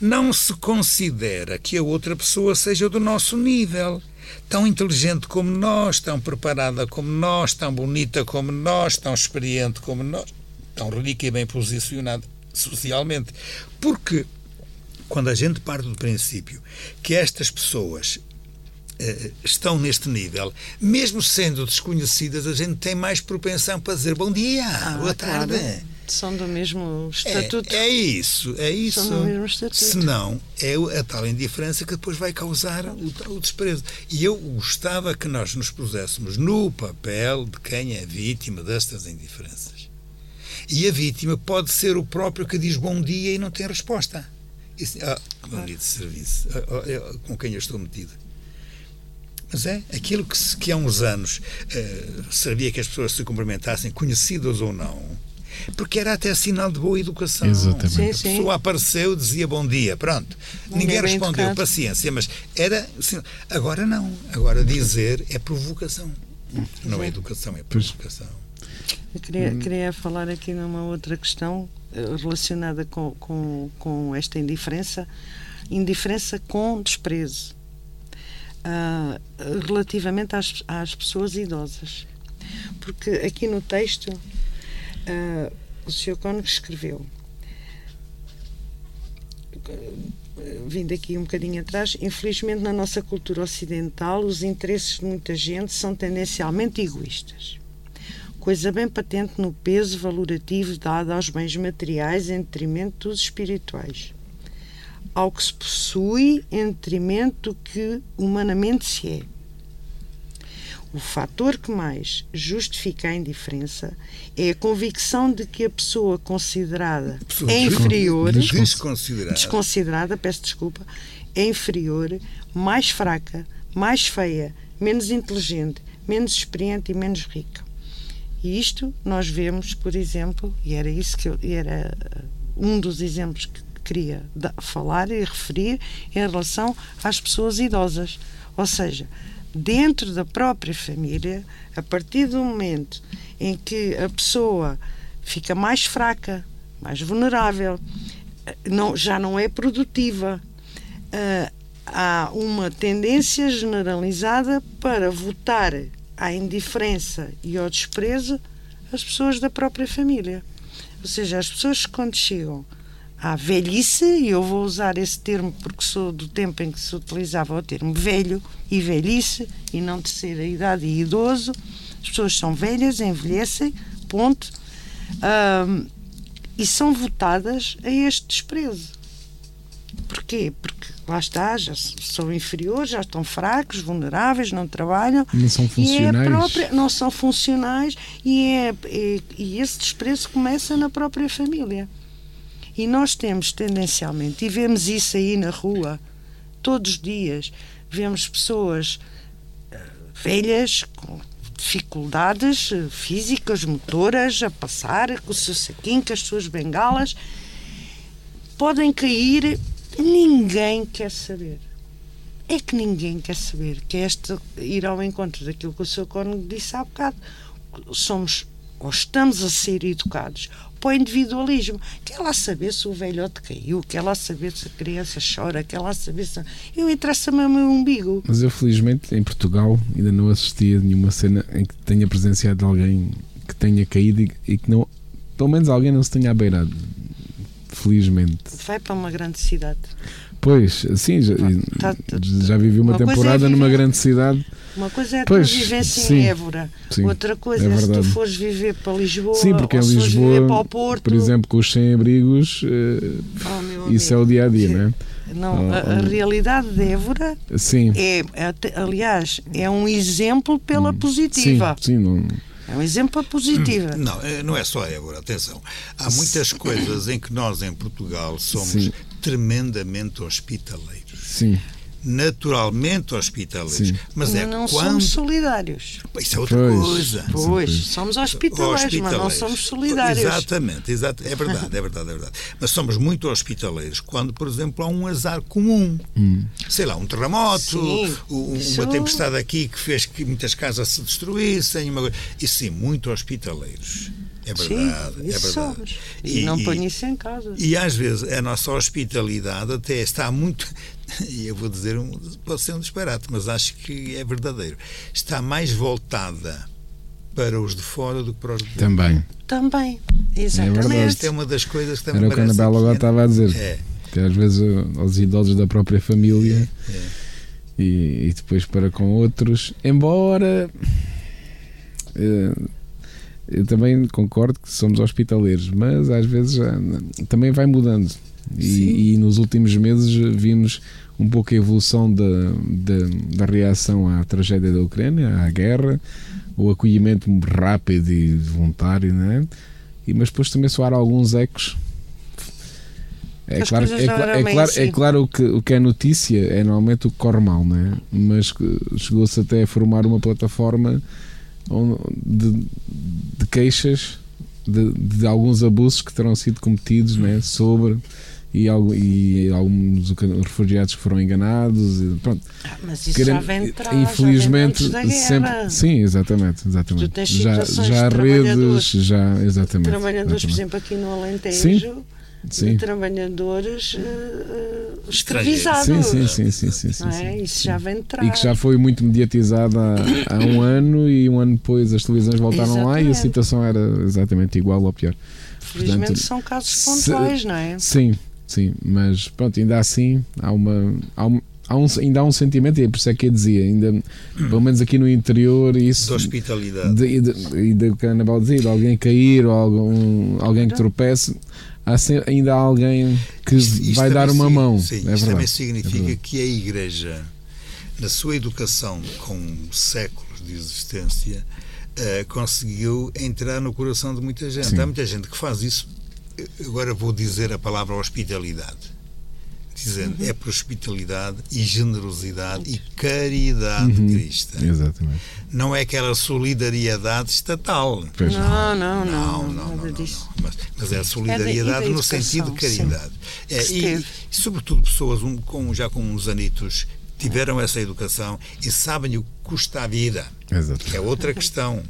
não se considera que a outra pessoa seja do nosso nível. Tão inteligente como nós, tão preparada como nós, tão bonita como nós, tão experiente como nós, tão rica e bem posicionada socialmente. Porque quando a gente parte do princípio que estas pessoas estão neste nível, mesmo sendo desconhecidas, a gente tem mais propensão para dizer bom dia, ah, boa tarde. Claro. São do mesmo estatuto. É, é, isso, é isso. São do mesmo estatuto. Senão, é a tal indiferença que depois vai causar o, o desprezo. E eu gostava que nós nos puséssemos no papel de quem é vítima destas indiferenças. E a vítima pode ser o próprio que diz bom dia e não tem resposta. Isso, ah, bom dia de serviço, ah, ah, com quem eu estou metido. Mas é aquilo que, que há uns anos uh, servia que as pessoas se cumprimentassem, conhecidas ou não, porque era até sinal de boa educação. Exatamente. Sim, sim. A pessoa apareceu, dizia bom dia, pronto. Ninguém, Ninguém respondeu, educado. paciência, mas era. Assim, agora não. Agora dizer é provocação. Não é educação, é provocação. Eu queria, hum. queria falar aqui numa outra questão eh, relacionada com, com, com esta indiferença. Indiferença com desprezo uh, relativamente às, às pessoas idosas. Porque aqui no texto uh, o Sr. Cónigo escreveu vindo aqui um bocadinho atrás, infelizmente na nossa cultura ocidental os interesses de muita gente são tendencialmente egoístas. Coisa bem patente no peso valorativo dado aos bens materiais em detrimento dos espirituais ao que se possui em detrimento do que humanamente se é. O fator que mais justifica a indiferença é a convicção de que a pessoa considerada pessoa é inferior, desconsiderada. desconsiderada, peço desculpa, é inferior, mais fraca, mais feia, menos inteligente, menos experiente e menos rica. E isto nós vemos, por exemplo, e era isso que eu, era um dos exemplos que queria falar e referir em relação às pessoas idosas. Ou seja, dentro da própria família, a partir do momento em que a pessoa fica mais fraca, mais vulnerável, não, já não é produtiva. Uh, há uma tendência generalizada para votar à indiferença e ao desprezo as pessoas da própria família. Ou seja, as pessoas quando chegam à velhice, e eu vou usar esse termo porque sou do tempo em que se utilizava o termo velho e velhice, e não terceira idade e idoso. As pessoas são velhas, envelhecem, ponto. Um, e são votadas a este desprezo. Porquê? Porque lá está, já são inferiores, já estão fracos, vulneráveis, não trabalham. Não são funcionais. É própria, não são funcionais e, é, é, e esse desprezo começa na própria família. E nós temos tendencialmente, e vemos isso aí na rua, todos os dias, vemos pessoas uh, velhas com dificuldades uh, físicas, motoras, a passar com o seu saquinho, com as suas bengalas, podem cair, ninguém quer saber. É que ninguém quer saber, que este ir ao encontro daquilo que o seu cônego disse há bocado. Somos ou estamos a ser educados para o individualismo. Quer lá saber se o velhote caiu, quer lá saber se a criança chora, quer lá saber se. Eu interessa-me o meu umbigo. Mas eu, felizmente, em Portugal, ainda não assisti a nenhuma cena em que tenha presenciado alguém que tenha caído e, e que não. Pelo menos alguém não se tenha abeirado. Felizmente. Vai para uma grande cidade. Pois, sim, já, Tá- tá- já vivi uma, uma é temporada numa viver- grande cidade. Uma coisa é a Pois, sim, em Évora, sim, outra coisa é é, se tu fores viver para Lisboa, Sim, porque ou em se fores viver Lisboa, para o Porto. por exemplo, com os sem-abrigos, eh, Oh, isso é amigo. o dia a dia, não é? Não, a, a Oh, oh. realidade de Évora Sim. é, é aliás, é um exemplo pela Hum. Sim, positiva. sim, não. É um exemplo positiva. Não, eh, não é só Évora, atenção. Há muitas coisas em que nós, em Portugal, somos Sim. Tremendamente hospitaleiros. Sim, Naturalmente hospitaleiros. Sim. Mas é não quando. somos solidários. Isso é outra Pois. coisa. Pois, somos hospitaleiros, mas não Hospitaleiros. somos solidários. Exatamente, exato, é verdade, é verdade, é verdade. Mas somos muito hospitaleiros quando, por exemplo, há um azar comum. Sei lá, um terremoto, um- uma tempestade aqui que fez que muitas casas se destruíssem. Uma... E sim, muito hospitaleiros. É Sim, verdade, é isso verdade. somos. E, não ponho isso em causa. E às vezes a nossa hospitalidade até está muito, e eu vou dizer, um, pode ser um disparate, mas acho que é verdadeiro, está mais voltada para os de fora do que para os de dentro. também. Também, verdade. exatamente. Isto é uma das coisas que também Era o que a parece Anabela agora que- estava a dizer. É, Que às vezes uh, aos idosos da própria família é. e, e depois para com outros. Embora eh, eu também concordo que somos hospitaleiros, mas às vezes já, também vai mudando. E, e nos últimos meses vimos um pouco a evolução da, da, da reação à tragédia da Ucrânia, à guerra, o acolhimento rápido e voluntário, não é? E, mas depois também soaram alguns ecos. É As claro, é, eram é bem claro, assim. é claro que o que é notícia é normalmente o que corre mal, não é? Mas chegou-se até a formar uma plataforma de, de queixas de, de alguns abusos que terão sido cometidos não é? sobre e, e alguns refugiados que foram enganados. E, pronto, Ah, mas isso Querendo- já vem trás, já vem infelizmente da guerra. sempre sim exatamente exatamente Tu tens já já redes já exatamente Trabalhadores, por exatamente. exemplo, aqui no Alentejo, Sim, sim de trabalhadores Estrangeiros. escravizados. sim sim sim sim sim, sim, sim, é? Isso sim. já vem de trás. e que já foi muito mediatizada há, há um ano e um ano depois as televisões voltaram lá e a Exatamente. situação era exatamente igual ou pior Felizmente portanto, são casos se- pontuais, não é? sim sim mas pronto ainda assim há uma há um, há um- ainda há um sentimento e é por isso é que eu dizia ainda pelo menos aqui no interior isso de hospitalidade. de, e de, de que a Anabel dizia, de alguém cair ou algum, alguém que tropece, há ainda há alguém que Isto- isto vai dar uma mão. Sim, é isto verdade. também É significa verdade. que a Igreja, na sua educação com séculos de existência, eh, conseguiu entrar no coração de muita gente. Sim. Há muita gente que faz isso. Agora vou dizer a palavra hospitalidade. Dizendo, é por hospitalidade e generosidade e caridade Uhum. cristã. Exatamente. Não é aquela solidariedade estatal. Pois Não, não, não, Não, não, não. Mas, mas é a É da- solidariedade da no sentido de caridade. É, e, e, sobretudo, pessoas um- com, já com uns anitos tiveram essa educação e sabem o que custa a vida. Exato. É outra questão.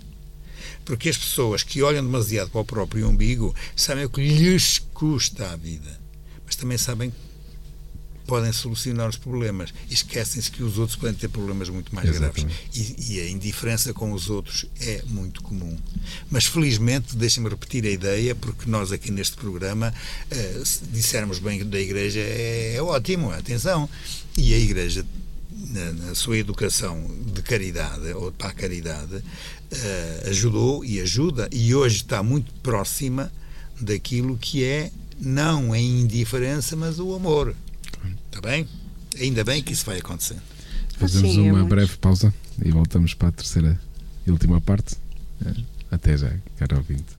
Porque as pessoas que olham demasiado para o próprio umbigo sabem o que lhes custa a vida. Mas também sabem podem solucionar os problemas. Esquecem-se que os outros podem ter problemas muito mais Exatamente. graves. E, e a indiferença com os outros é muito comum. Mas felizmente, deixem-me repetir a ideia, porque nós aqui neste programa, eh, se dissermos bem da Igreja, é, é ótimo, atenção. E a Igreja, na, na sua educação de caridade, ou para a caridade, eh, ajudou e ajuda, e hoje está muito próxima daquilo que é não a indiferença, mas o amor. Está bem? Ainda bem que isso vai acontecer. Fazemos Sim, é uma muito. breve pausa e voltamos para a terceira e última parte. É, Até já, caro ouvinte.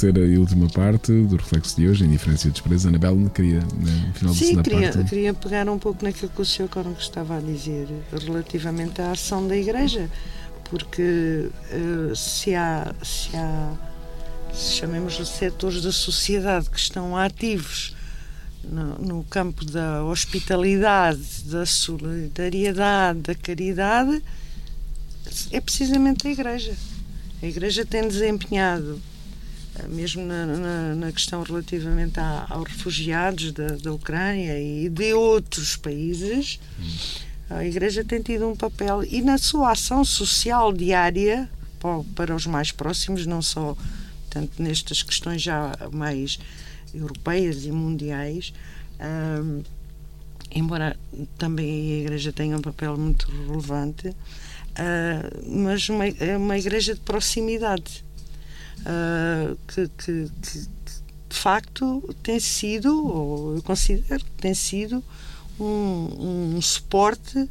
Terceira e última parte do reflexo de hoje, Indiferença e Despreza. Anabel queria, no final Sim, da segunda queria, parte. queria pegar um pouco naquilo que o Sr. Cónigo estava a dizer relativamente à ação da Igreja, porque uh, se há, se há se chamemos de setores da sociedade que estão ativos no, no, campo da hospitalidade, da solidariedade, da caridade, é precisamente a Igreja. A Igreja tem desempenhado, eh, mesmo na, na, na questão relativamente a, aos refugiados da, da Ucrânia e de outros países, a Igreja tem tido um papel e na sua ação social diária para, os mais próximos, não só tanto nestas questões já mais europeias e mundiais, um, embora também a Igreja tenha um papel muito relevante, uh, mas uma, é uma Igreja de proximidade. Uh, que, que, que, de facto tem sido, ou eu considero que tem sido, um, um suporte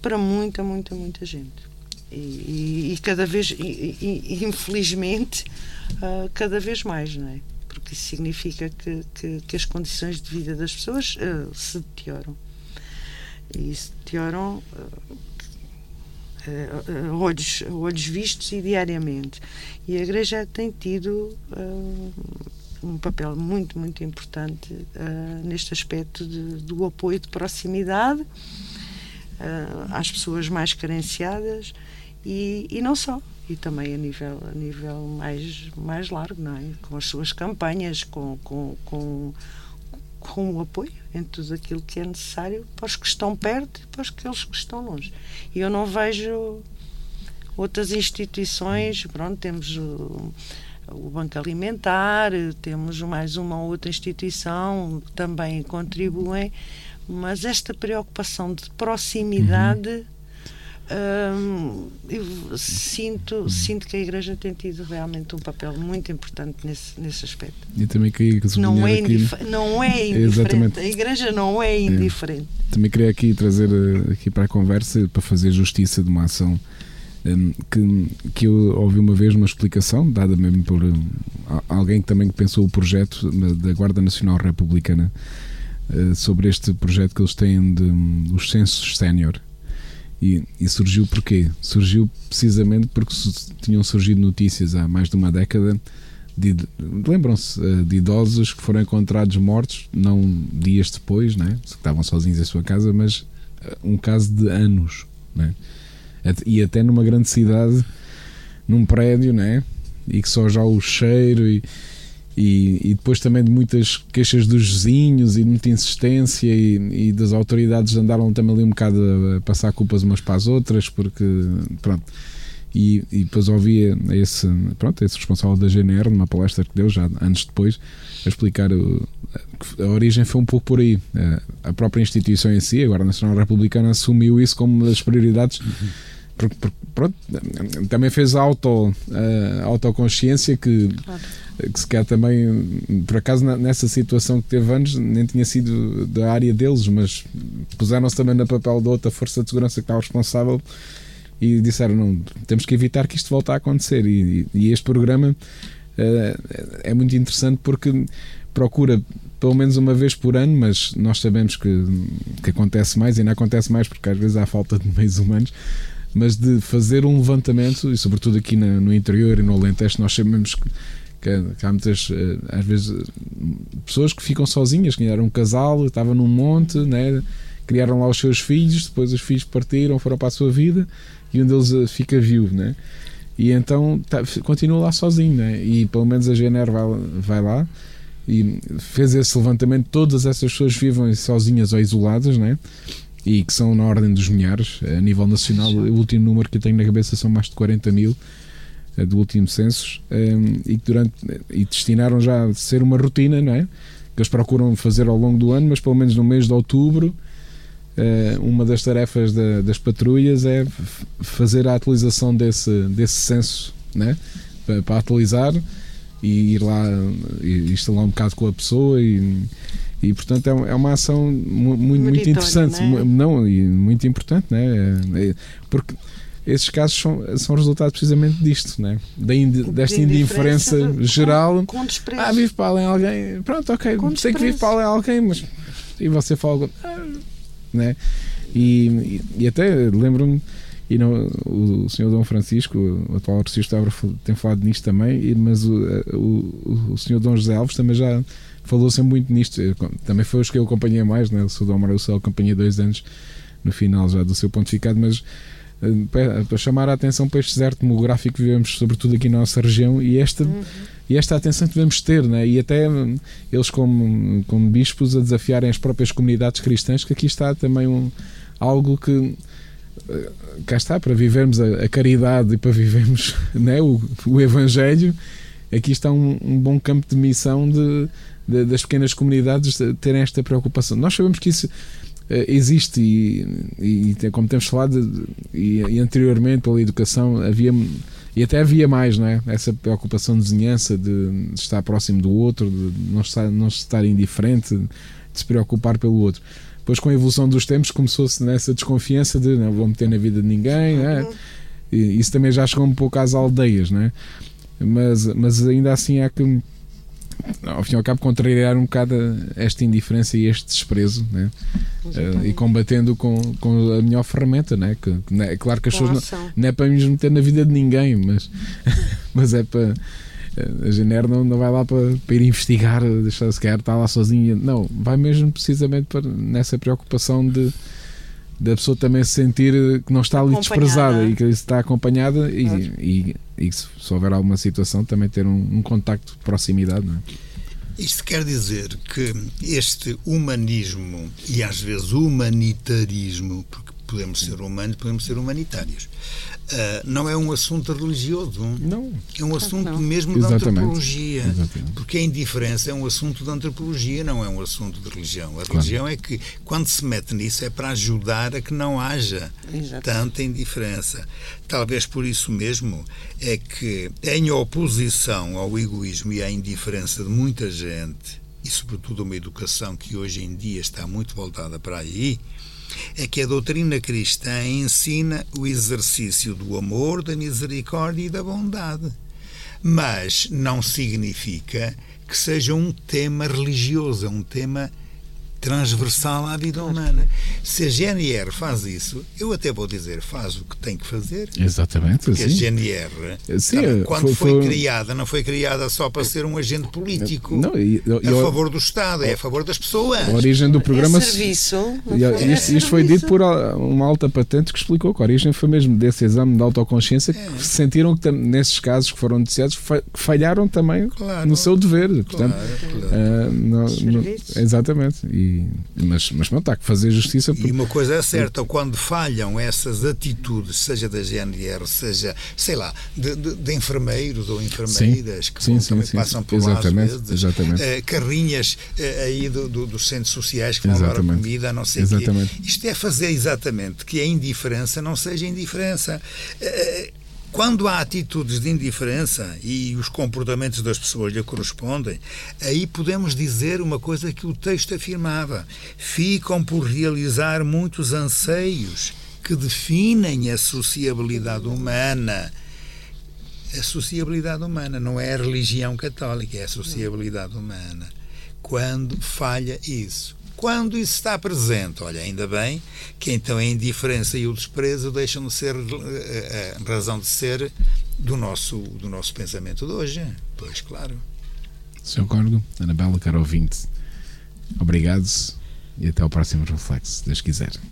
para muita, muita, muita gente. E, e, e cada vez, e, infelizmente, uh, cada vez mais, não é? Porque isso significa que, que, que as condições de vida das pessoas uh, se deterioram. E se deterioram uh, olhos, olhos vistos e diariamente. E a Igreja tem tido um papel muito, muito importante neste aspecto de, do apoio de proximidade às pessoas mais carenciadas e, e não só e também a nível a nível mais mais largo não é com as suas campanhas com com, com com o apoio em tudo aquilo que é necessário para os que estão perto e para aqueles que estão longe. E eu não vejo outras instituições pronto temos o, o Banco Alimentar temos mais uma ou outra instituição que também contribuem mas esta preocupação de proximidade uhum Hum, eu sinto, sinto que a Igreja tem tido realmente um papel muito importante nesse, nesse aspecto. E também queria que não é, aqui... não é indiferente. A Igreja não é indiferente. É. Também queria aqui trazer eh, aqui para a conversa para fazer justiça de uma ação um, que, que eu ouvi uma vez uma explicação dada mesmo por um, alguém que também pensou o projeto da Guarda Nacional Republicana uh, sobre este projeto que eles têm de, dos censos sénior e, e, surgiu porquê? Surgiu precisamente porque tinham surgido notícias há mais de uma década de, lembram-se eh, de idosos que foram encontrados mortos, não dias depois, né? estavam sozinhos em sua casa, mas eh, um caso de anos, né? e até numa grande cidade, num prédio, né? e que só já o cheiro e, e, e, depois também de muitas queixas dos vizinhos e de muita insistência e, e, das autoridades andaram também ali um bocado a passar culpas umas para as outras porque pronto e, e depois ouvia esse pronto esse responsável da GNR numa palestra que deu já anos depois a explicar o, a origem foi um pouco por aí. A própria instituição em si agora a Nacional Republicana assumiu isso como uma das prioridades porque, porque, pronto, também fez auto, a autoconsciência que claro que se quer também, por acaso nessa situação que teve anos, nem tinha sido da área deles, mas puseram-se também no papel da outra força de segurança que estava responsável e disseram: não, temos que evitar que isto volte a acontecer. E, e este programa uh, é muito interessante porque procura pelo menos uma vez por ano, mas nós sabemos que, que acontece mais e não acontece mais porque às vezes há falta de meios humanos. Mas de fazer um levantamento, e sobretudo aqui no interior e no Alentejo, nós sabemos que que, há muitas, eh, às vezes, pessoas que ficam sozinhas, que eram um casal, estavam num monte, né? criaram lá os seus filhos, depois os filhos partiram, foram para a sua vida e um deles eh, fica viúvo, né? E então tá, continua lá sozinho, né? E pelo menos a GNR vai, vai lá e fez esse levantamento. Todas essas pessoas vivem sozinhas ou isoladas, né? E que são na ordem dos milhares. A nível nacional, o último número que eu tenho na cabeça são mais de 40 mil. Eh, do último censo ehm, e que durante e destinaram já a ser uma rotina, não é? Que eles procuram fazer ao longo do ano, mas pelo menos no mês de outubro eh, uma das tarefas da, das patrulhas é fazer a atualização desse, desse censo, né? Para, para atualizar e ir lá e instalar um bocado com a pessoa e, e portanto é, é uma ação muito, muito interessante não, é? não, e muito importante né? É, porque esses casos são, são resultado precisamente disto, né? da indi, desta indiferença, indiferença geral. Com, com ah, vive para além alguém. Pronto, ok, com sei que vive para além alguém, mas. E você fala. Ah, né? E, e, e até lembro-me. E não, o, o senhor Dom Francisco, o atual arcebispo, tem falado nisto também, mas o, o, o senhor Dom José Alves também já falou sempre muito nisto. Também foi os que eu acompanhei mais, né? o senhor Dom Mário Céu acompanhei dois anos no final já do seu pontificado, mas eh, para chamar a atenção para este deserto demográfico que vivemos, sobretudo aqui na nossa região, e esta, uhum. e esta atenção que devemos ter, né? e até hum, eles, como, como bispos, a desafiarem as próprias comunidades cristãs, que aqui está também um, algo que eh, cá está, para vivermos a, a caridade e para vivermos né, o, o Evangelho, aqui está um, um bom campo de missão de, de, das pequenas comunidades terem esta preocupação. Nós sabemos que isso eh, existe e, e, como temos falado e, e, anteriormente pela educação havia e até havia mais não é essa preocupação de vizinhança de, de, estar próximo do outro de não estar não estar indiferente de se preocupar pelo outro depois com a evolução dos tempos começou-se nessa desconfiança de não vou meter na vida de ninguém é? e, isso também já chegou um pouco às aldeias não é? mas mas ainda assim há que ao fim e ao cabo, contrariar um bocado esta indiferença e este desprezo né? uh, e combatendo com, com a melhor ferramenta. Né? Que, né? É claro que as pessoas não, não, é para nos meter na vida de ninguém, mas, mas é para. A Gener não, não vai lá para, para ir investigar, deixar se quer estar lá sozinha. Não, vai mesmo precisamente para, nessa preocupação de da pessoa também se sentir que não está ali desprezada e que está acompanhada e, e, e, se, se houver alguma situação também ter um, um contacto de proximidade. Não é? Isto quer dizer que este humanismo e às vezes humanitarismo, porque podemos ser humanos, podemos ser humanitários, Uh, não é um assunto religioso. Não. É um assunto não. mesmo Exatamente. de antropologia. Exatamente. Porque a indiferença é um assunto de antropologia, não é um assunto de religião. A claro. religião é que, quando se mete nisso, é para ajudar a que não haja Exato. tanta indiferença. Talvez por isso mesmo é que, em oposição ao egoísmo e à indiferença de muita gente, e sobretudo uma educação que hoje em dia está muito voltada para aí, é que a doutrina cristã ensina o exercício do amor, da misericórdia e da bondade. Mas não significa que seja um tema religioso, é um tema transversal à vida humana. Se a GNR faz isso, eu até vou dizer, faz o que tem que fazer. Exatamente. Porque sim. a GNR, sim, sabe, quando foi, foi, criada, não foi criada só para ser um agente político não, e, e, a favor do Estado, é a favor das pessoas. A origem do programa. É serviço. Isto, isto foi dito por uma alta patente que explicou que a origem foi mesmo desse exame de autoconsciência é. que sentiram que nesses casos que foram noticiados falharam também claro, no seu dever. Portanto, claro, claro. Uh, no, no, exatamente. E, mas, mas não está que fazer justiça. E uma coisa é certa, quando falham essas atitudes, seja da GNR, seja, sei lá, de, de, de enfermeiros ou enfermeiras sim, que sim, sim, também passam por exatamente, lá vezes, exatamente. Uh, carrinhas uh, aí do, do, dos centros sociais que vão dar comida, não sei o quê. Isto é fazer exatamente que a indiferença não seja indiferença. Uh, quando há atitudes de indiferença e os comportamentos das pessoas lhe correspondem, aí podemos dizer uma coisa que o texto afirmava: ficam por realizar muitos anseios que definem a sociabilidade humana. A sociabilidade humana não é a religião católica, é a sociabilidade humana. Quando falha isso, quando isso está presente, olha, ainda bem que então a indiferença e o desprezo deixam de ser a eh, eh, razão de ser do nosso, do nosso pensamento de hoje. Pois, claro. Sr. Cordo, Anabela, caro ouvinte, obrigado e até ao próximo reflexo, se Deus quiser.